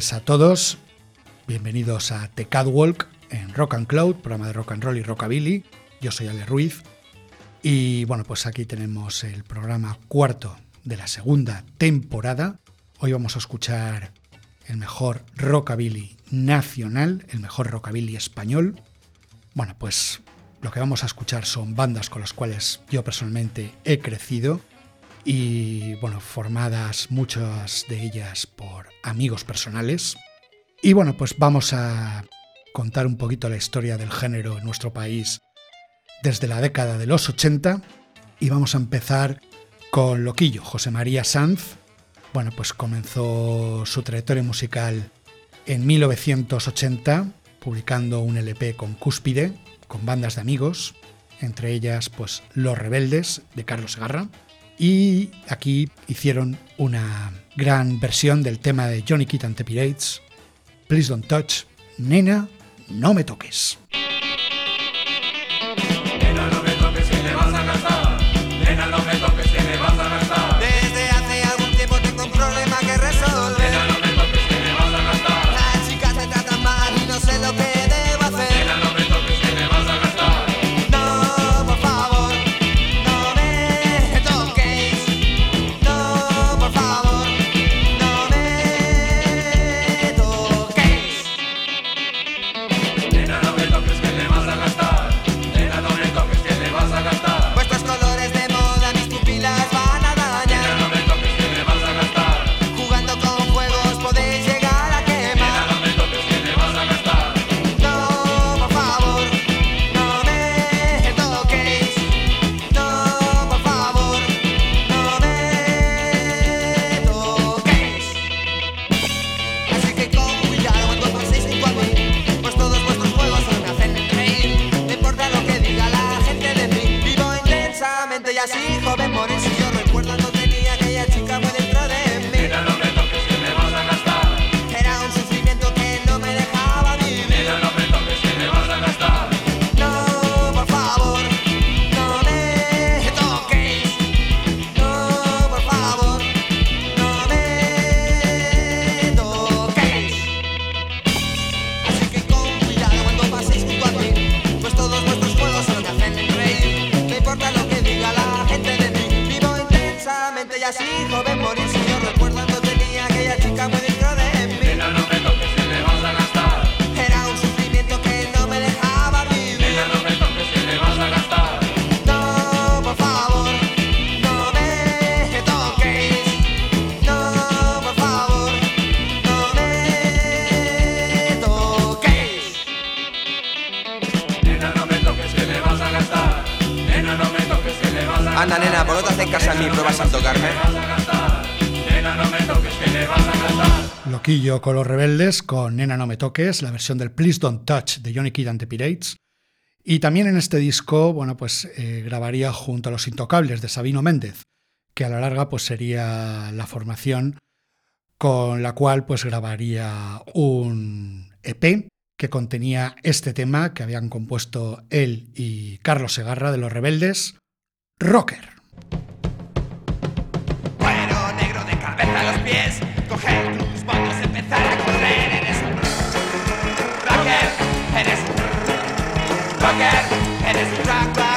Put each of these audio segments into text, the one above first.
Tardes a todos. Bienvenidos a The Catwalk en Rock and Cloud, programa de rock and roll y rockabilly. Yo soy Ale Ruiz. Y bueno, pues aquí tenemos el programa cuarto de la segunda temporada. Hoy vamos a escuchar el mejor rockabilly nacional, el mejor rockabilly español. Bueno, pues lo que vamos a escuchar son bandas con las cuales yo personalmente he crecido y bueno, formadas muchas de ellas por amigos personales. Y bueno, pues vamos a contar un poquito la historia del género en nuestro país desde la década de los 80 y vamos a empezar con Loquillo, José María Sanz. Bueno, pues comenzó su trayectoria musical en 1980 publicando un LP con Cúspide, con bandas de amigos, entre ellas pues Los Rebeldes de Carlos Garra y aquí hicieron una gran versión del tema de Johnny Kidd and the Pirates, Please Don't Touch, Nena, no me toques. ya así, joven morirse. Con los rebeldes con Nena No Me Toques, la versión del Please Don't Touch de Johnny Kidd and the Pirates. Y también en este disco, bueno, pues eh, grabaría junto a Los Intocables de Sabino Méndez, que a la larga pues sería la formación con la cual pues grabaría un EP que contenía este tema que habían compuesto él y Carlos Segarra de Los Rebeldes, Rocker. Bueno, negro de cabeza a los pies, coge Eres un rocker, eres un rock, rock, rocker y no darás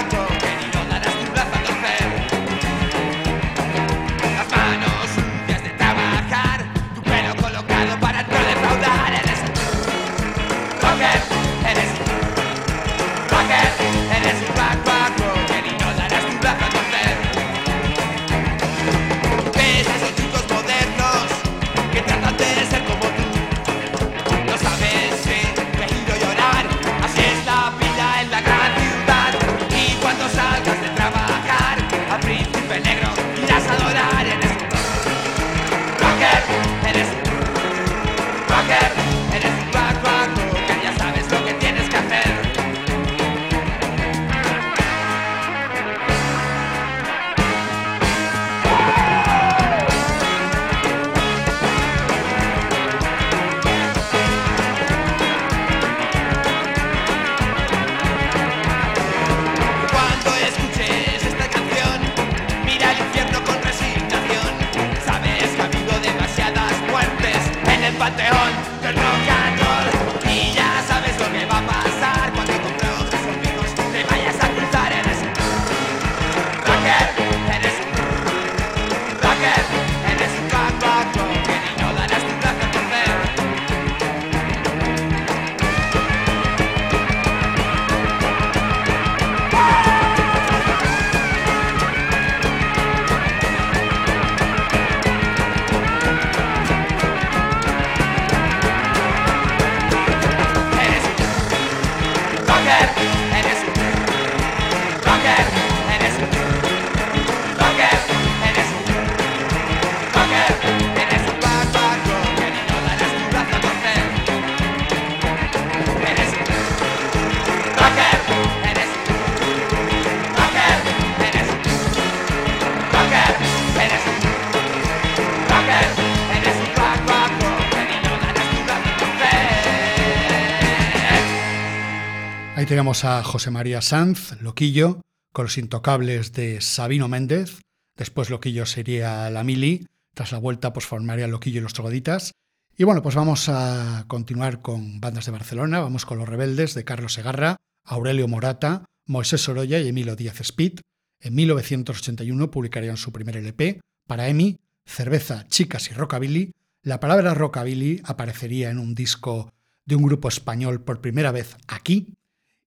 A José María Sanz, Loquillo, con los intocables de Sabino Méndez. Después Loquillo sería la Mili. Tras la vuelta, pues formaría Loquillo y los Trogoditas. Y bueno, pues vamos a continuar con bandas de Barcelona. Vamos con Los Rebeldes de Carlos Segarra, Aurelio Morata, Moisés Sorolla y Emilio Díaz Speed. En 1981 publicarían su primer LP, para EMI, Cerveza, Chicas y Rockabilly. La palabra rockabilly aparecería en un disco de un grupo español por primera vez aquí,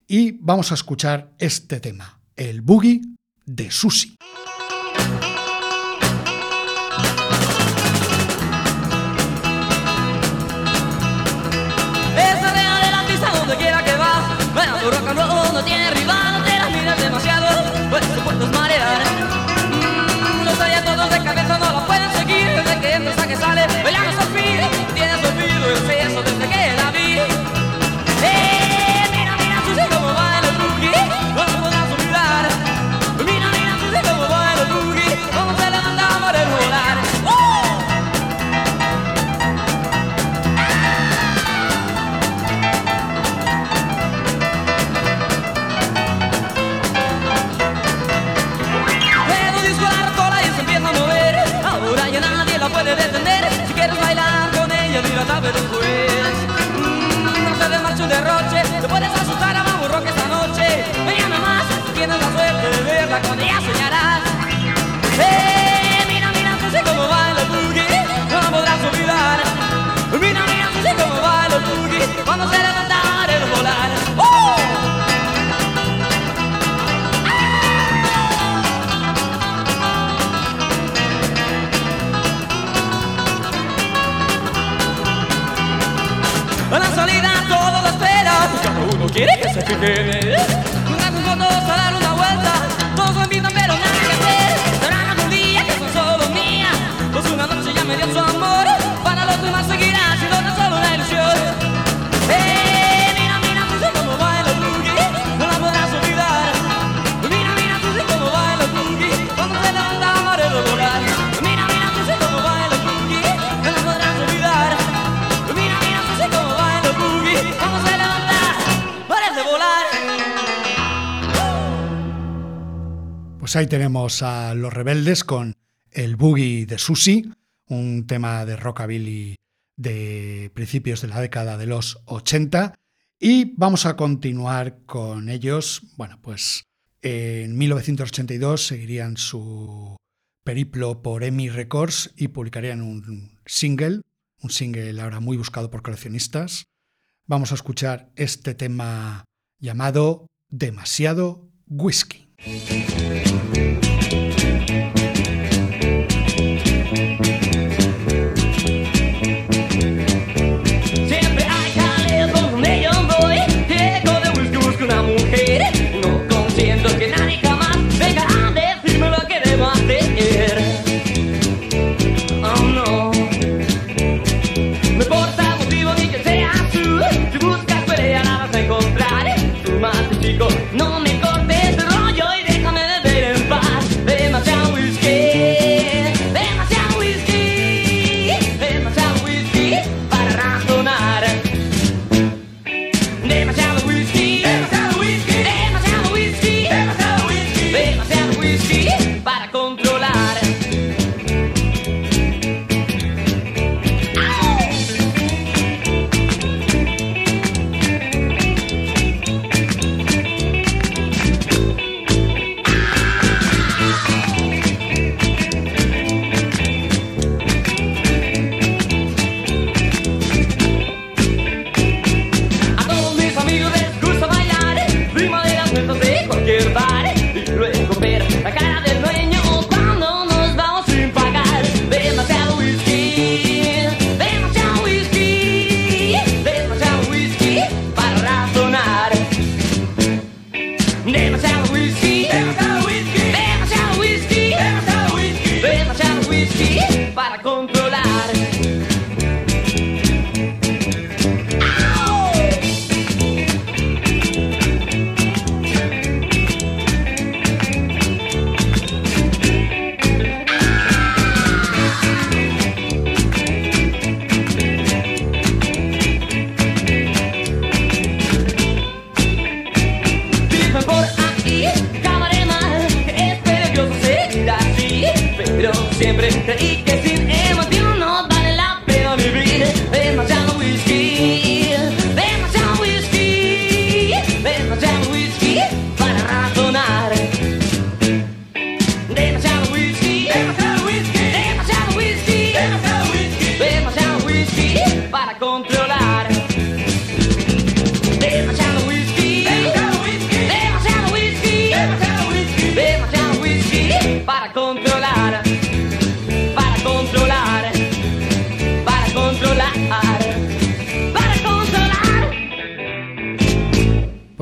y vamos a escuchar este tema, el boogie de Susi. Es real el artista donde quiera que va, bueno, tu rock and roll no tiene another Get it? ahí tenemos a Los Rebeldes con El Boogie de Susi, un tema de rockabilly de principios de la década de los 80. Y vamos a continuar con ellos. Bueno, pues en 1982 seguirían su periplo por EMI Records y publicarían un single, un single ahora muy buscado por coleccionistas. Vamos a escuchar este tema llamado Demasiado Whisky. Thank you.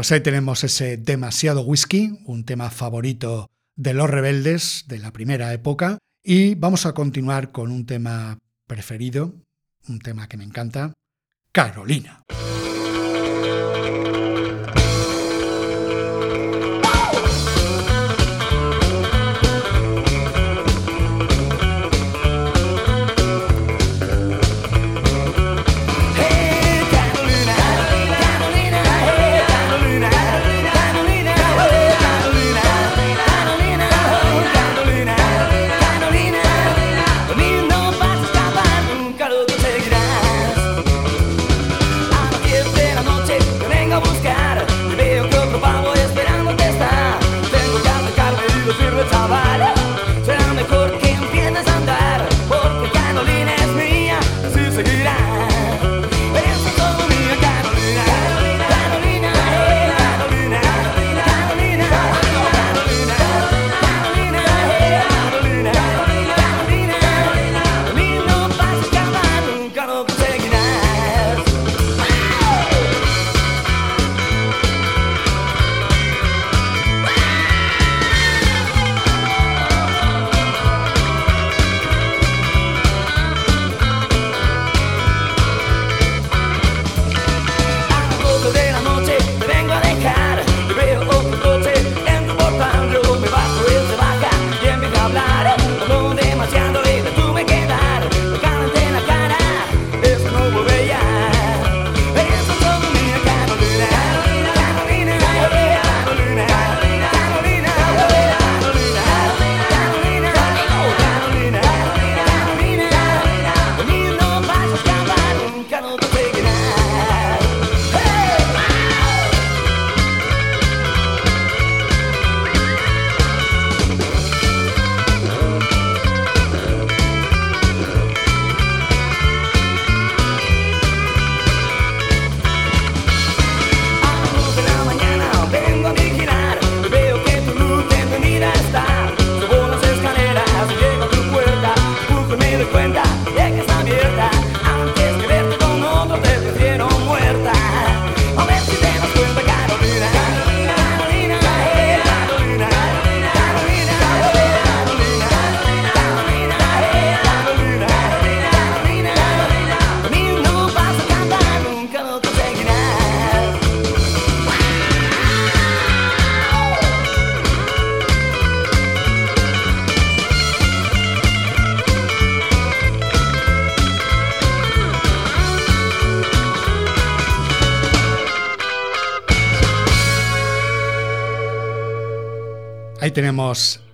Pues ahí tenemos ese demasiado whisky, un tema favorito de los rebeldes de la primera época. Y vamos a continuar con un tema preferido, un tema que me encanta, Carolina.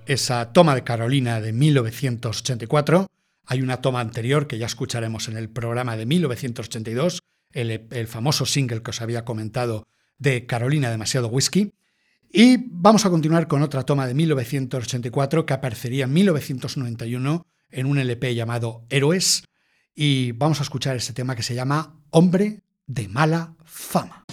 Esa toma de Carolina de 1984. Hay una toma anterior que ya escucharemos en el programa de 1982, el, el famoso single que os había comentado de Carolina Demasiado Whisky. Y vamos a continuar con otra toma de 1984 que aparecería en 1991 en un LP llamado Héroes. Y vamos a escuchar este tema que se llama Hombre de mala fama.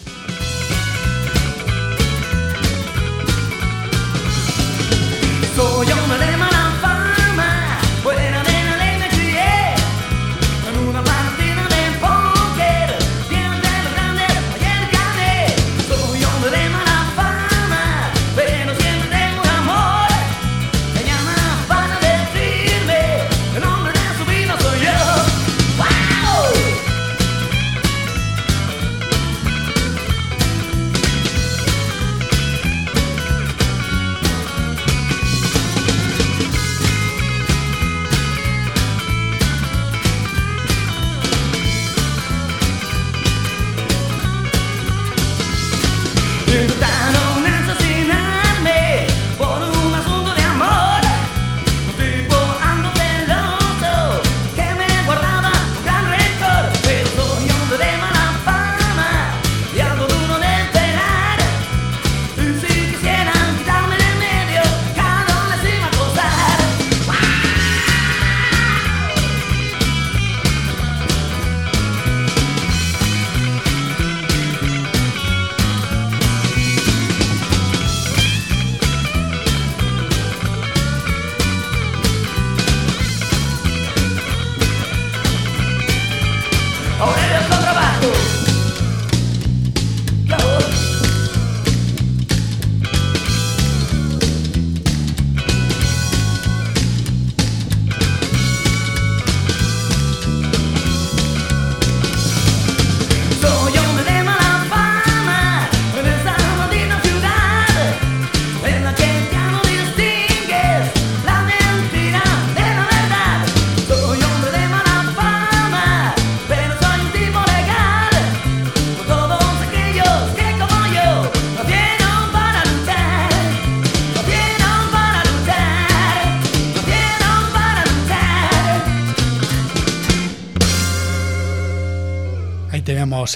Soy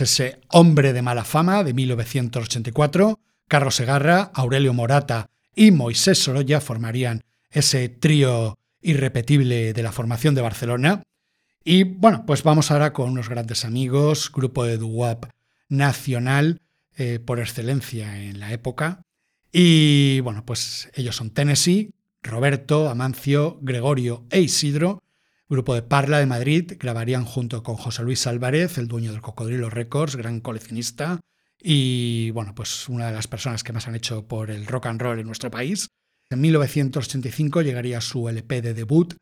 ese Hombre de mala fama de 1984. Carlos Segarra, Aurelio Morata y Moisés Sorolla formarían ese trío irrepetible de la formación de Barcelona. Y bueno, pues vamos ahora con unos grandes amigos, grupo de doo nacional eh, por excelencia en la época. Y bueno, pues ellos son Tennessee, Roberto, Amancio, Gregorio e Isidro. Grupo de Parla de Madrid grabarían junto con José Luis Álvarez, el dueño del Cocodrilo Records, gran coleccionista y bueno, pues una de las personas que más han hecho por el rock and roll en nuestro país. En 1985 llegaría su LP de debut,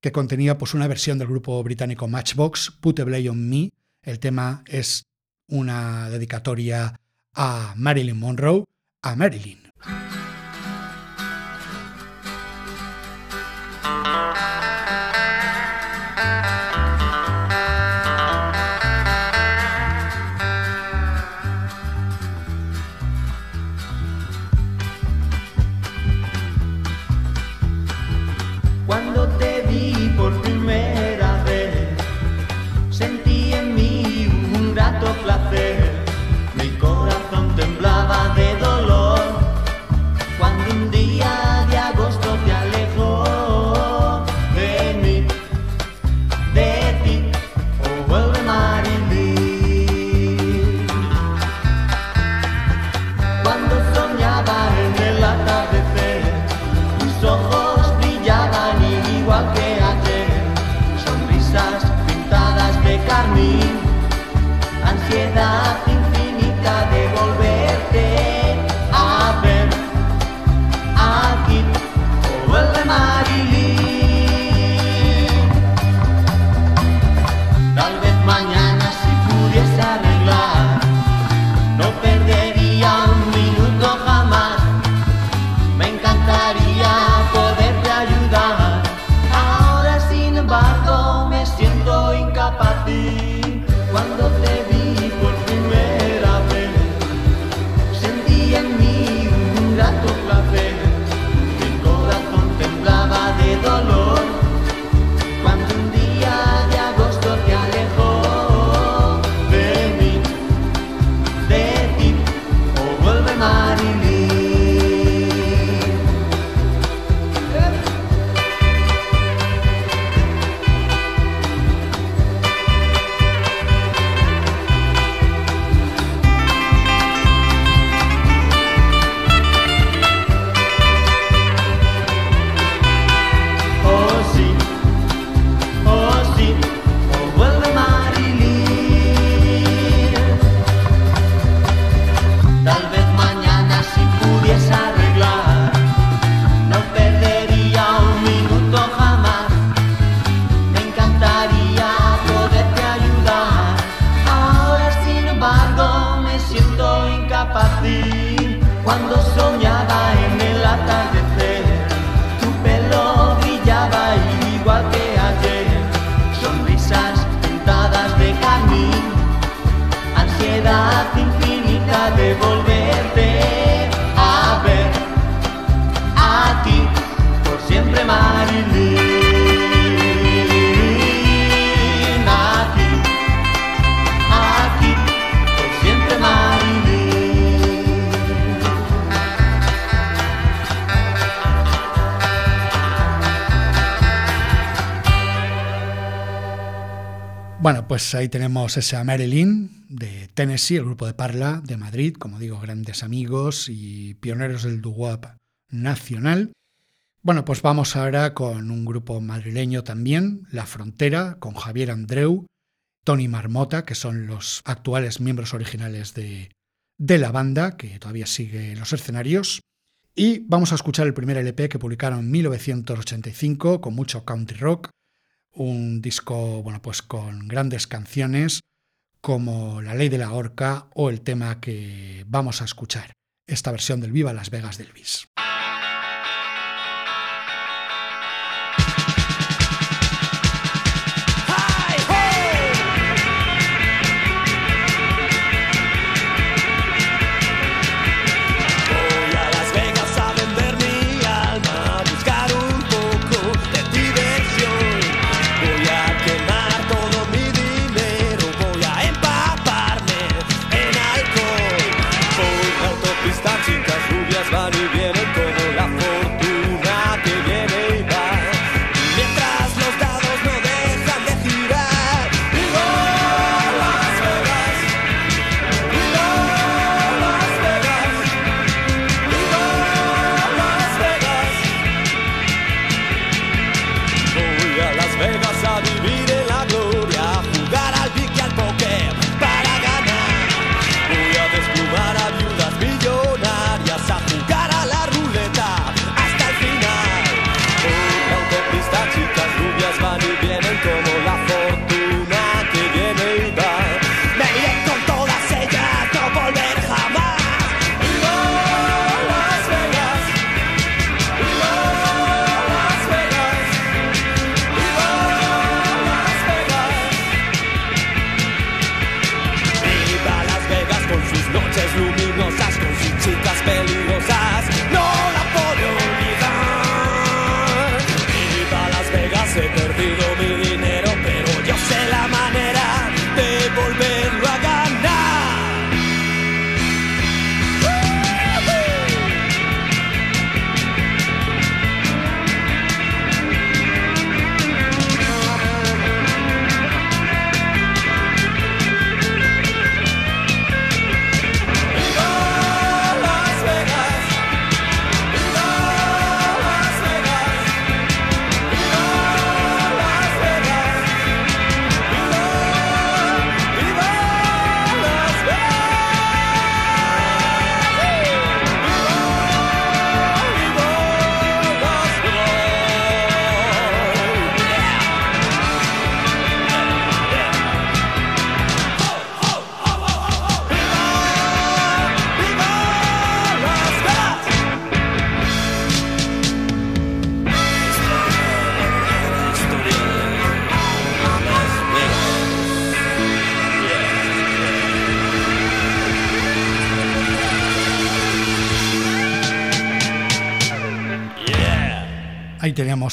que contenía pues una versión del grupo británico Matchbox, Put a Blade on Me. El tema es una dedicatoria a Marilyn Monroe, a Marilyn. cuando pues ahí tenemos esa Marilyn de Tennessee, el grupo de Parla de Madrid, como digo, grandes amigos y pioneros del doo nacional. Bueno, pues vamos ahora con un grupo madrileño también, La Frontera, con Javier Andreu, Tony Marmota, que son los actuales miembros originales de, de la banda, que todavía sigue en los escenarios. Y vamos a escuchar el primer LP que publicaron en 1985 con mucho country rock, un disco bueno, pues con grandes canciones como La ley de la horca o el tema que vamos a escuchar, esta versión del Viva Las Vegas del Bis.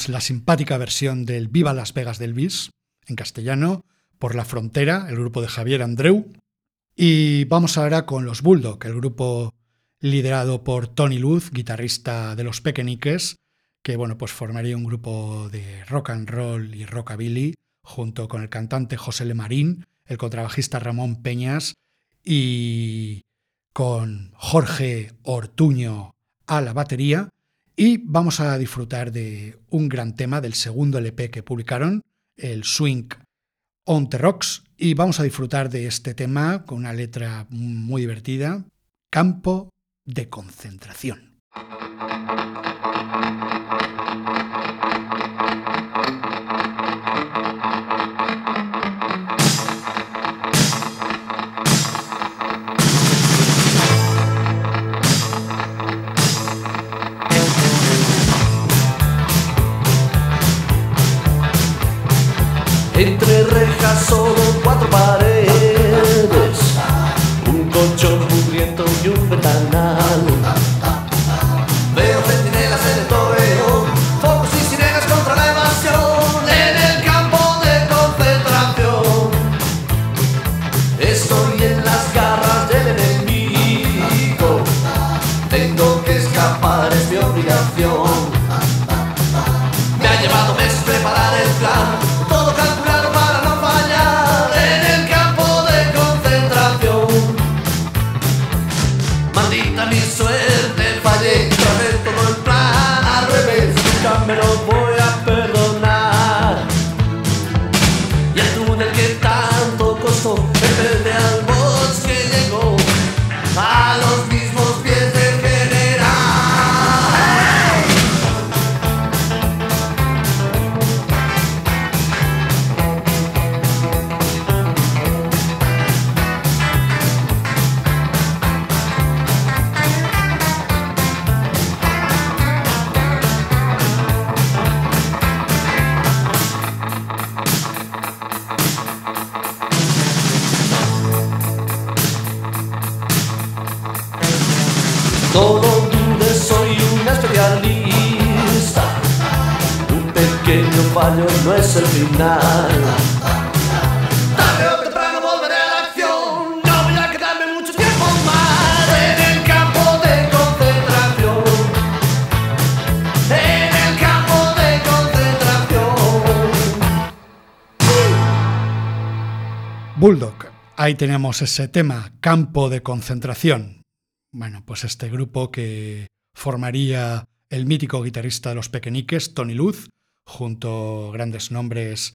La simpática versión del Viva Las Vegas del Bis, en castellano, por la frontera, el grupo de Javier Andreu. Y vamos ahora con los Bulldog, el grupo liderado por Tony Luz, guitarrista de los Pequeñiques, que bueno, pues formaría un grupo de rock and roll y rockabilly, junto con el cantante José Le Marín, el contrabajista Ramón Peñas y con Jorge Ortuño a la batería y vamos a disfrutar de un gran tema del segundo LP que publicaron, el Swing on the Rocks, y vamos a disfrutar de este tema con una letra muy divertida, Campo de Concentración. Solo cuatro paredes, fallo no es el final. Tarde o temprano volveré a la acción. No voy a quedarme mucho tiempo más en el campo de concentración. En el campo de concentración. Bulldog. Ahí tenemos ese tema, campo de concentración. Bueno, pues este grupo que formaría el mítico guitarrista de los Pequeñiques, Tony Luz, junto grandes nombres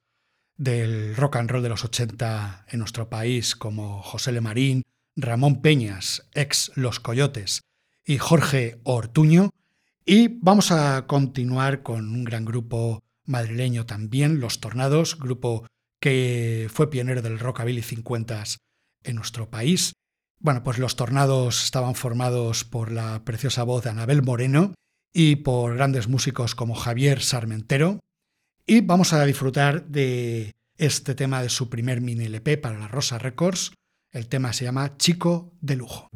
del rock and roll de los 80 en nuestro país, como José Le Marín, Ramón Peñas, ex Los Coyotes, y Jorge Ortuño. Y vamos a continuar con un gran grupo madrileño también, Los Tornados, grupo que fue pionero del rockabilly 50 en nuestro país. Bueno, pues los Tornados estaban formados por la preciosa voz de Anabel Moreno y por grandes músicos como Javier Sarmentero. Y vamos a disfrutar de este tema de su primer mini LP para la Rosa Records. El tema se llama Chico de Lujo.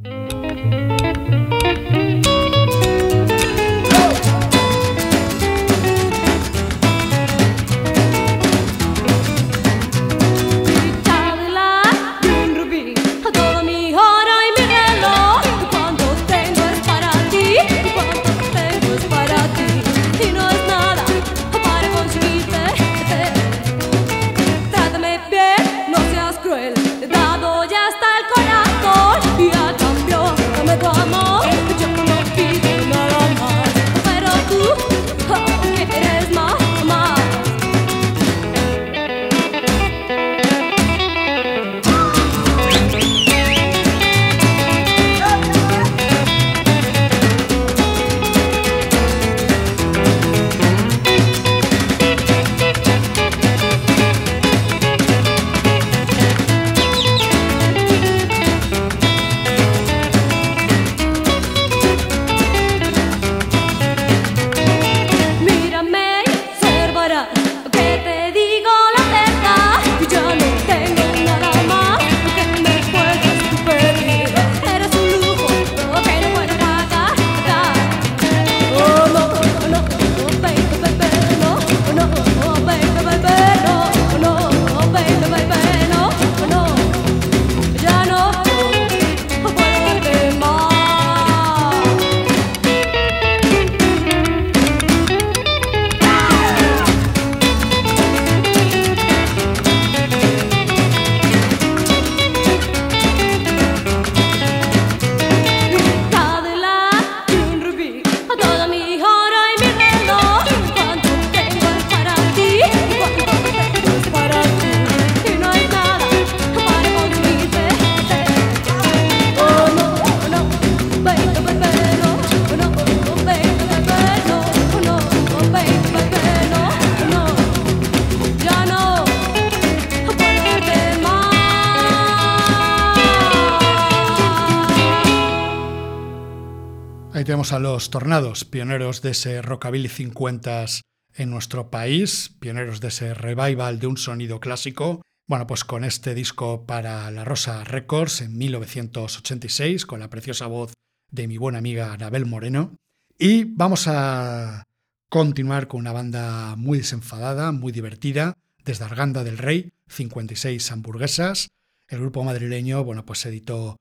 Tornados, pioneros de ese rockabilly 50 en nuestro país, pioneros de ese revival de un sonido clásico. Bueno, pues con este disco para La Rosa Records en 1986, con la preciosa voz de mi buena amiga Anabel Moreno. Y vamos a continuar con una banda muy desenfadada, muy divertida, desde Arganda del Rey, 56 hamburguesas. El grupo madrileño, bueno, pues se editó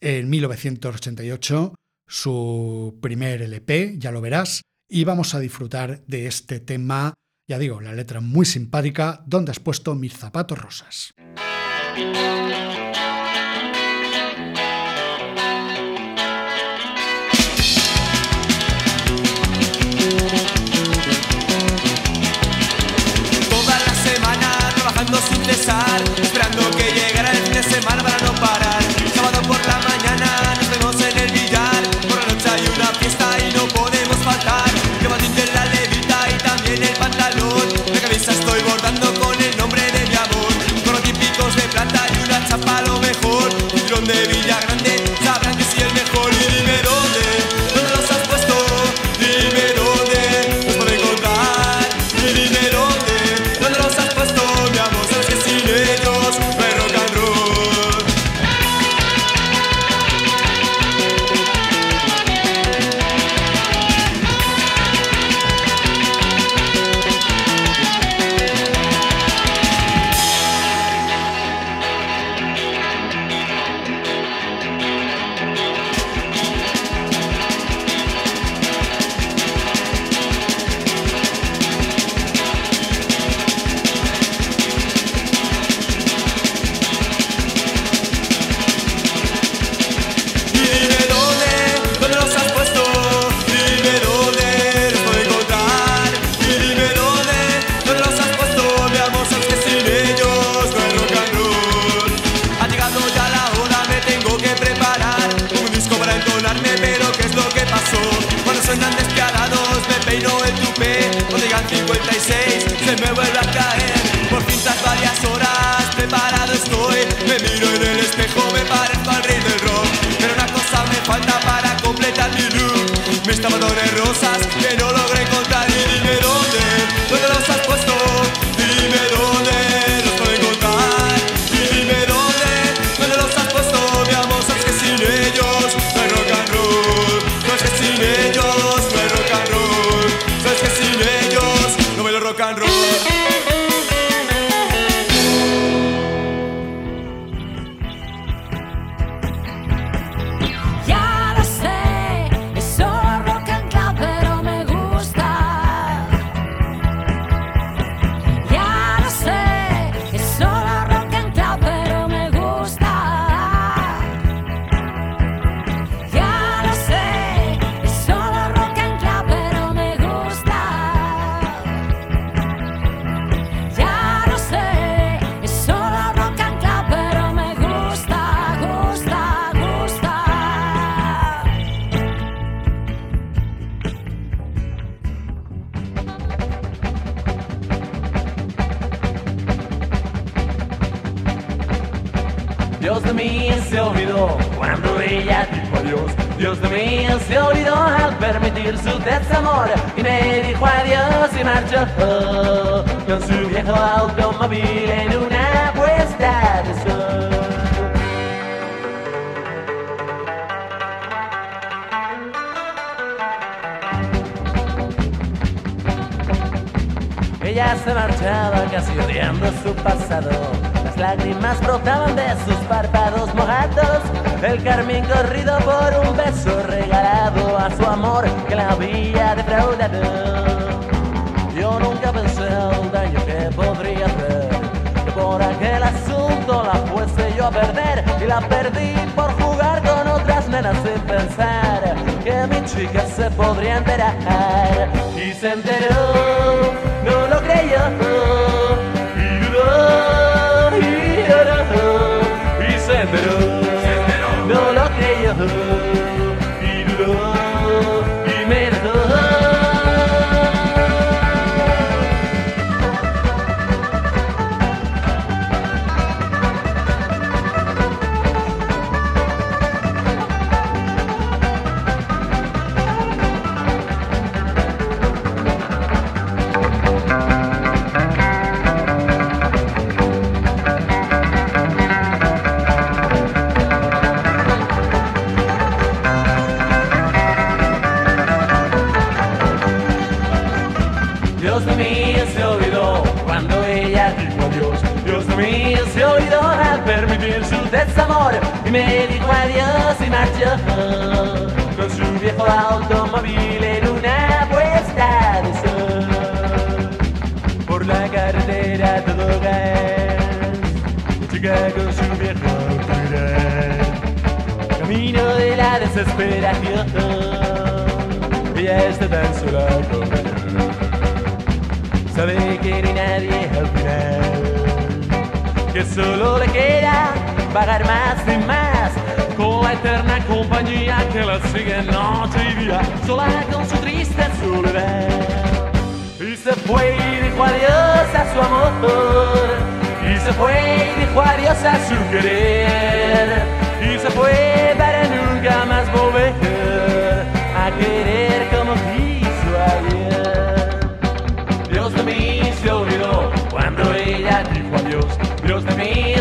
en 1988 su primer LP, ya lo verás, y vamos a disfrutar de este tema, ya digo, la letra muy simpática, donde has puesto mis zapatos rosas. suenan de casi odiando su pasado. Las lágrimas brotaban de sus párpados mojados. El carmín corrido por un beso regalado a su amor que la había defraudado. Yo nunca pensé el daño que podría hacer. Que por aquel asunto la fuese yo a perder. Y la perdí por jugar con otras nenas sin pensar que mi chica se podría enterar. Y se enteró, no lo creyó. Permitir su desamor y me dijo adiós y marchó con su viejo automóvil en una puesta de sol por la carretera todo gas. Chica con su viejo automóvil camino de la desesperación. Ella está tan sola como. Sabe que ni nadie al final. Que solo le queda pagar más y más. Con la eterna compañía que la sigue noche y día. Sola con su triste soledad. Y se fue y dijo adiós a su amor. Y se fue y dijo adiós a su querer. Y se fue para nunca más volver a querer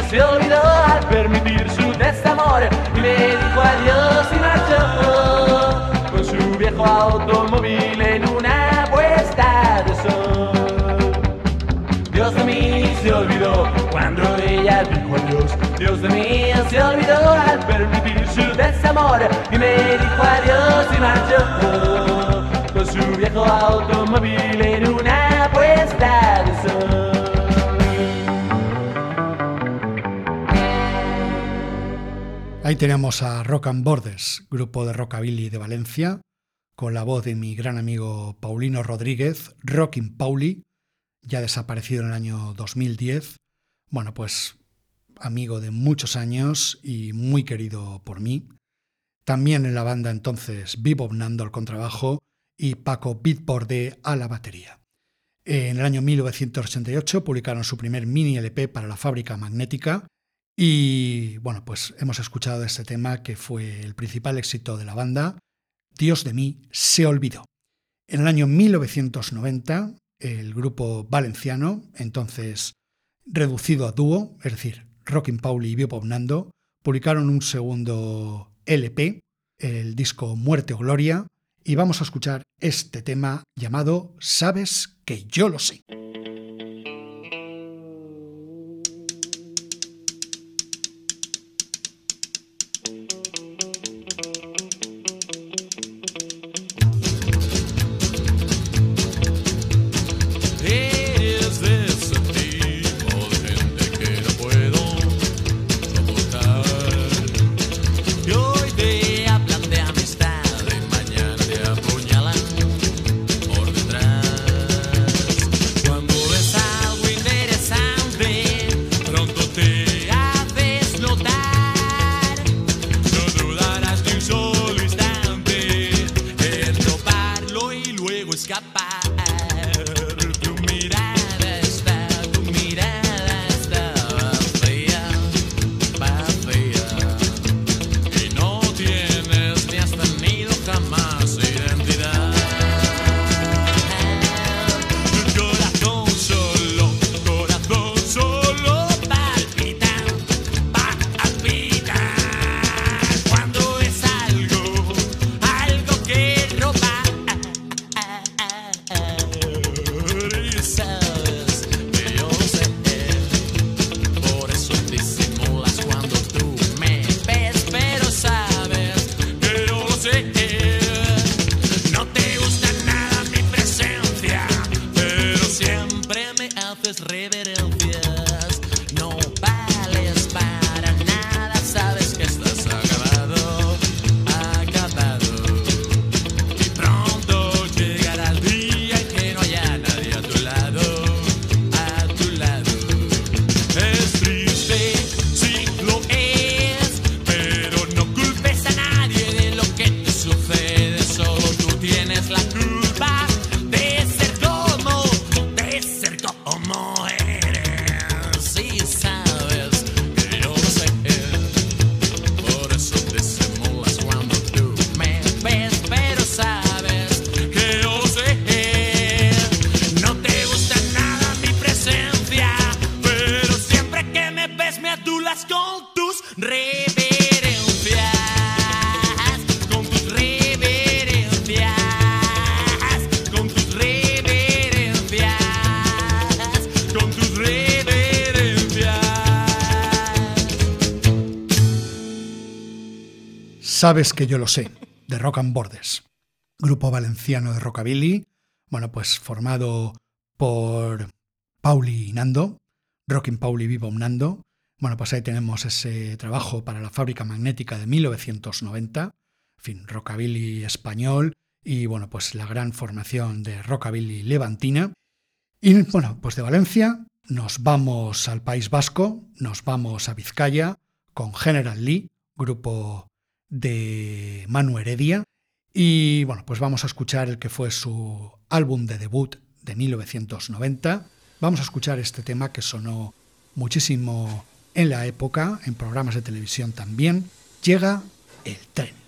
se olvidó al permitir su desamor. Y me dijo adiós y marchó con su viejo automóvil en una puesta de sol. Dios de mí se olvidó cuando ella dijo adiós. Dios de mí se olvidó al permitir su desamor y me dijo adiós y marchó con su viejo automóvil en una puesta de sol. Ahí tenemos a Rock and Borders, grupo de rockabilly de Valencia, con la voz de mi gran amigo Paulino Rodríguez, Rockin' Pauli, ya desaparecido en el año 2010. Bueno, pues amigo de muchos años y muy querido por mí. También en la banda entonces Vivo Nando al contrabajo y Paco Bitborde a la batería. En el año 1988 publicaron su primer mini LP para la fábrica magnética y bueno, pues hemos escuchado este tema que fue el principal éxito de la banda, Dios de mí se olvidó. En el año 1990, el grupo valenciano, entonces reducido a dúo, es decir, Rockin' Pauli y Bebop Nando, publicaron un segundo LP, el disco Muerte o Gloria, y vamos a escuchar este tema llamado Sabes que yo lo sé. Sabes que yo lo sé, de Rock and Bordes, grupo valenciano de rockabilly, bueno, pues formado por Pauli y Nando, Rockin' Pauli Vivo Nando. Bueno, pues ahí tenemos ese trabajo para la fábrica magnética de 1990, en fin, rockabilly español y bueno, pues la gran formación de rockabilly levantina. Y bueno, pues de Valencia nos vamos al País Vasco, nos vamos a Vizcaya con General Lee, grupo de Manu Heredia. Y bueno, pues vamos a escuchar el que fue su álbum de debut de 1990. Vamos a escuchar este tema que sonó muchísimo en la época, en programas de televisión también. Llega el tren.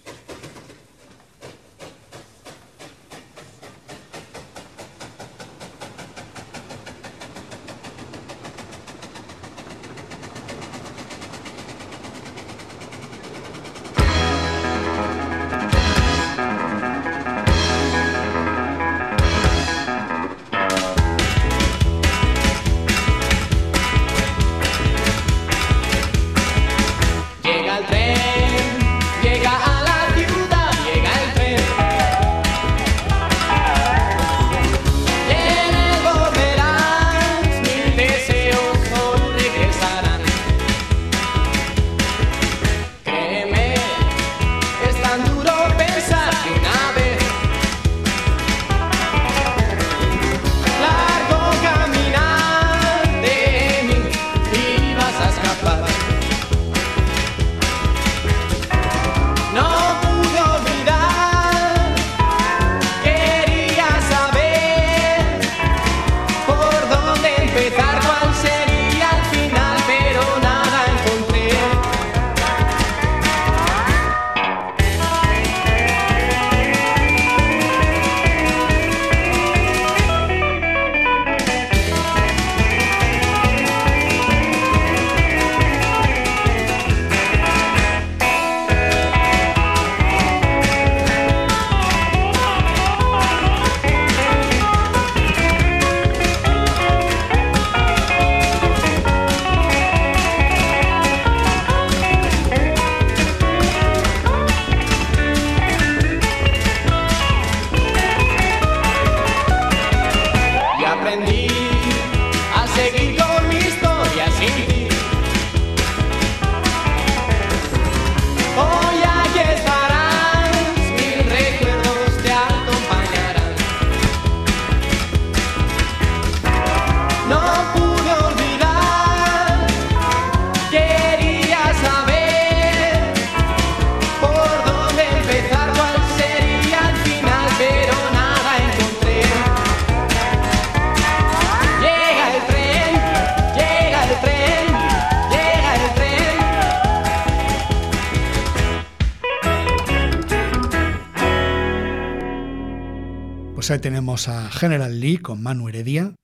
Pues ahí tenemos a General Lee con Manu Heredia.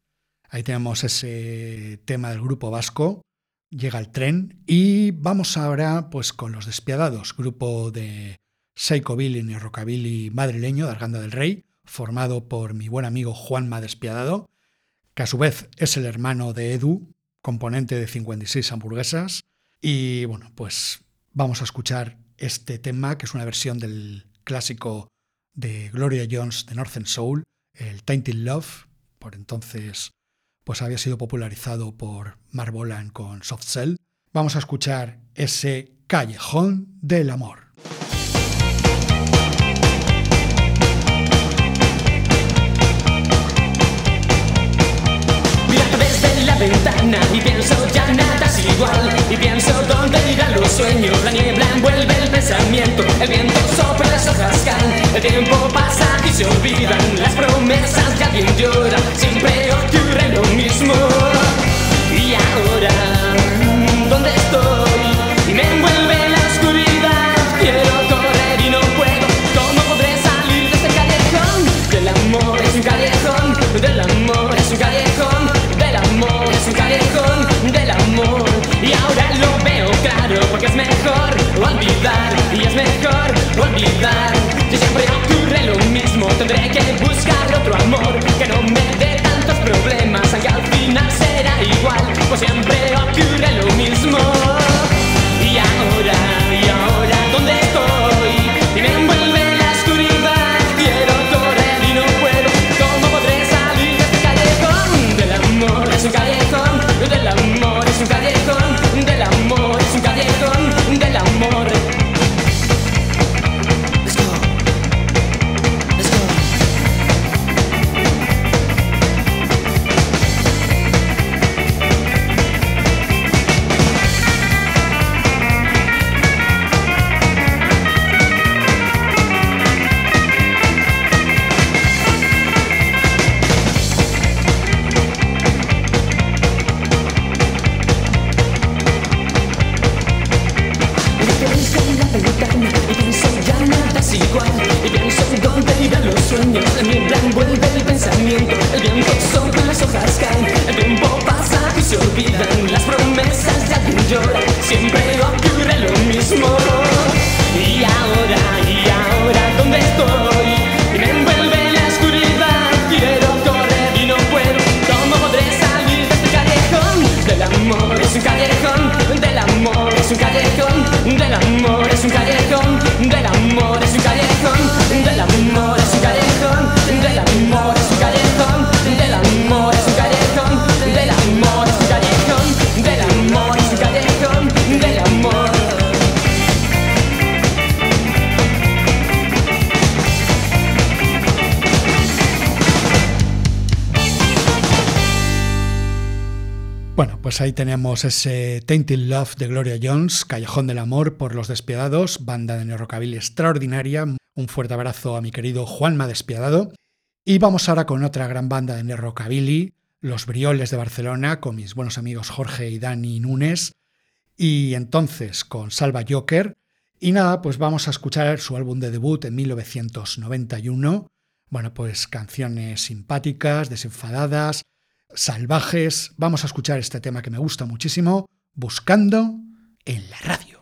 Ahí tenemos ese tema del grupo vasco. Llega el tren. Y vamos ahora pues con Los Despiadados, grupo de Psychobilly y Rockabilly madrileño de Arganda del Rey, formado por mi buen amigo Juanma Despiadado, que a su vez es el hermano de Edu, componente de 56 hamburguesas. Y bueno, pues vamos a escuchar este tema, que es una versión del clásico de Gloria Jones de Northern Soul, el Tainted Love, por entonces pues había sido popularizado por Mark Bolan con Soft Cell. Vamos a escuchar ese Callejón del Amor. Ventana y pienso ya nada es igual. Y pienso dónde irán los sueños. La niebla envuelve el pensamiento. El viento sopla, las hojas caen El tiempo pasa y se olvidan. Las promesas de alguien llora Siempre ocurre lo mismo. Y ahora, ¿dónde estoy? y es mejor olvidar. Si siempre ocurre lo mismo, tendré que buscar otro amor que no me dé tantos problemas, aunque al final será igual, pues siempre ocurre lo mismo. Ahí tenemos ese Tainted Love de Gloria Jones, Callejón del Amor por los Despiadados, banda de neorrockabilly extraordinaria. Un fuerte abrazo a mi querido Juanma Despiadado. Y vamos ahora con otra gran banda de neorrockabilly, Los Brioles de Barcelona, con mis buenos amigos Jorge y Dani Nunes. Y entonces con Salva Joker. Y nada, pues vamos a escuchar su álbum de debut en 1991. Bueno, pues canciones simpáticas, desenfadadas, salvajes. Vamos a escuchar este tema que me gusta muchísimo, Buscando en la radio.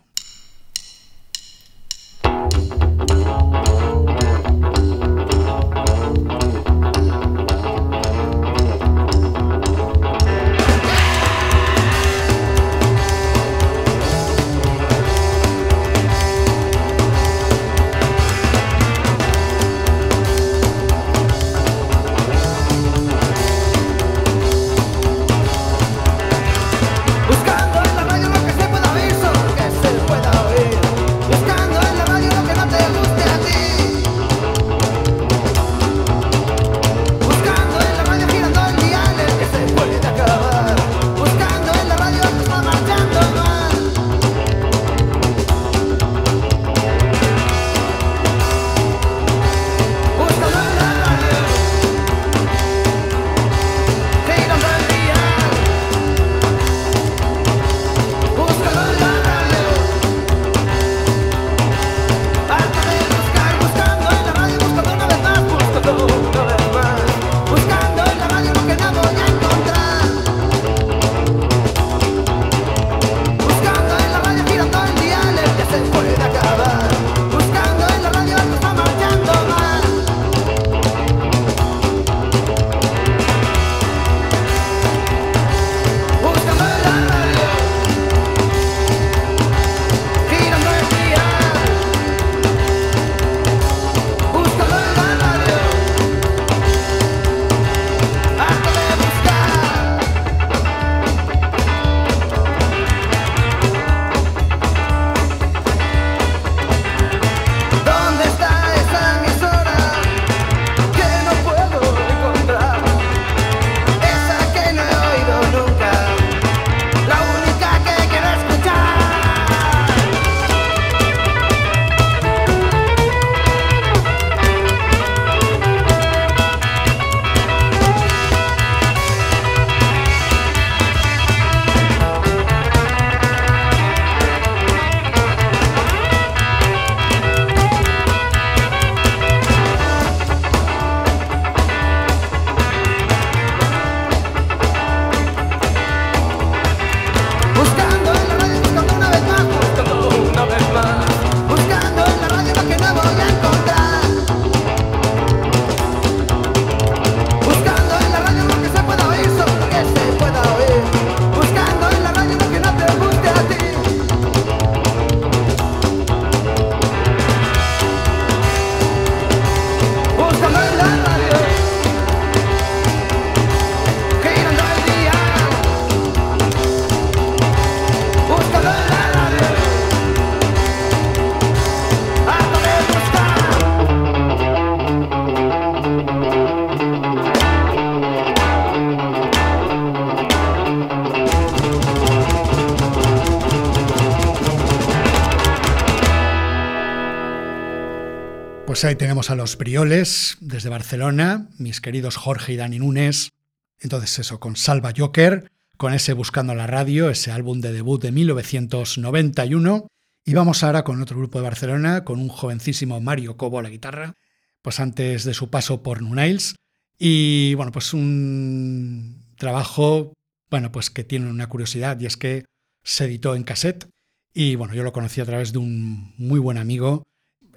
Pues ahí tenemos a los Brioles desde Barcelona, mis queridos Jorge y Dani Nunes. Entonces eso, con Salva Joker, con ese Buscando la Radio, ese álbum de debut de 1991. Y vamos ahora con otro grupo de Barcelona, con un jovencísimo Mario Cobo a la guitarra, pues antes de su paso por Nunails. Y bueno, pues un trabajo, bueno, pues que tiene una curiosidad y es que se editó en cassette. Y bueno, yo lo conocí a través de un muy buen amigo.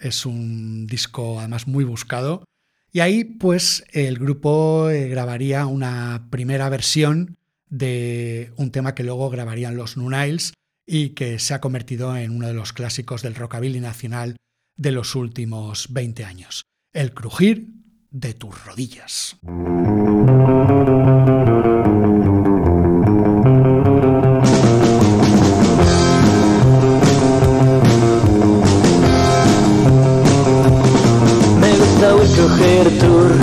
Es un disco además muy buscado. Y ahí pues el grupo eh, grabaría una primera versión de un tema que luego grabarían los Nunails y que se ha convertido en uno de los clásicos del rockabilly nacional de los últimos 20 años. El crujir de tus rodillas.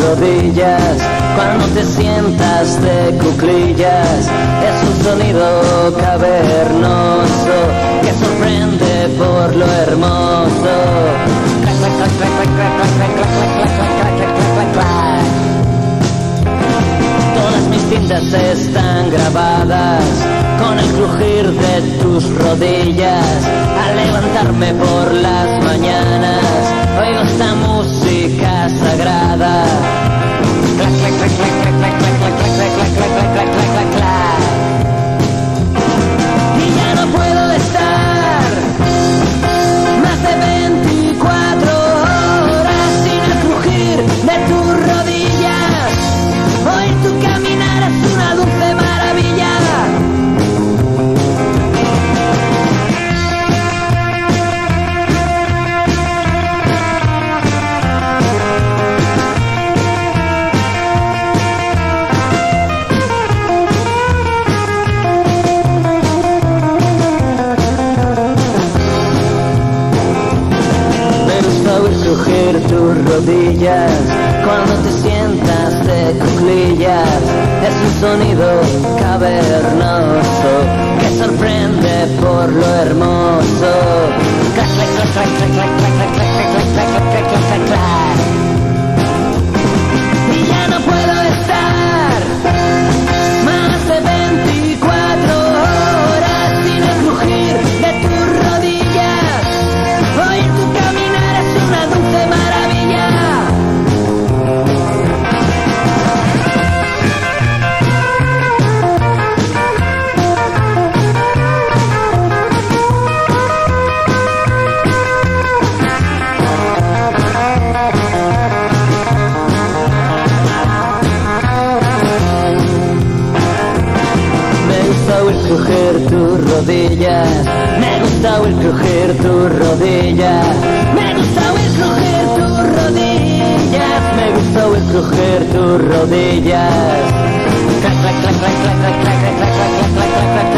rodillas cuando te sientas de cuclillas. Es un sonido cavernoso que sorprende por lo hermoso. Todas mis tintas están grabadas con el crujir de tus rodillas. Al levantarme por las mañanas, oigo esta música sagrada. Clac, clac, clac, cuando te sientas de cuclillas. Es un sonido cavernoso que sorprende por lo hermoso. Clac, clac, clac, Me gusta oír crujir tus rodillas. Me gusta oír crujir tus rodillas. Me gusta clac, clac, clac, clac, clac, clac, clac, clac, clac, clac, clac, clac, clac, clac, clac.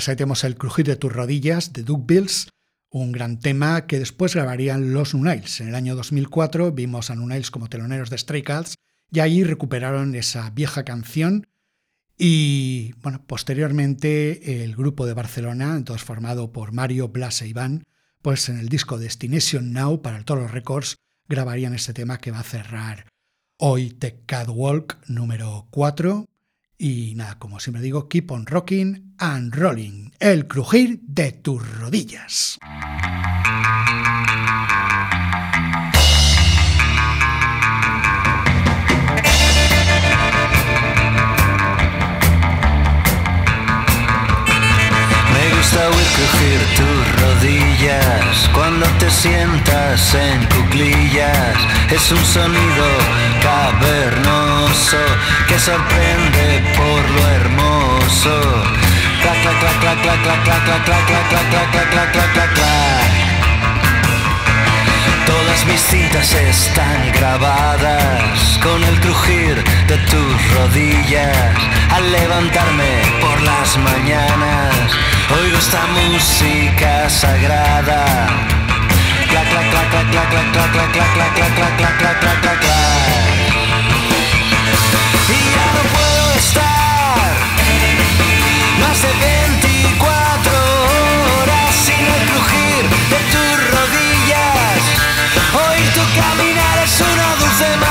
Pues ahí tenemos el crujir de tus rodillas de Duke Bills, un gran tema que después grabarían los Nunails. En el año 2004 vimos a Nunails como teloneros de Stray Cats y ahí recuperaron esa vieja canción y bueno, posteriormente el grupo de Barcelona, entonces formado por Mario, Blas e Iván, pues en el disco Destination Now para el Toro Records grabarían este tema que va a cerrar hoy The Catwalk número 4 y nada, como siempre digo, keep on rocking and rolling, el crujir de tus rodillas. Oír crujir tus rodillas cuando te sientas en cuclillas. Es un sonido cavernoso que sorprende por lo hermoso. Clac, clac, clac, clac, clac, clac, clac, clac, clac, clac, clac, clac, clac, clac, clac. Todas mis cintas están grabadas con el crujir de tus rodillas. Al levantarme por las mañanas, oigo esta música sagrada. Clac, clac, clac, clac, clac, clac, clac, clac, clac, clac, clac, clac, clac, clac, clac, clac. Y ya no puedo estar más de 24 horas sin el crujir de tus rodillas. Hoy tu caminar es una dulce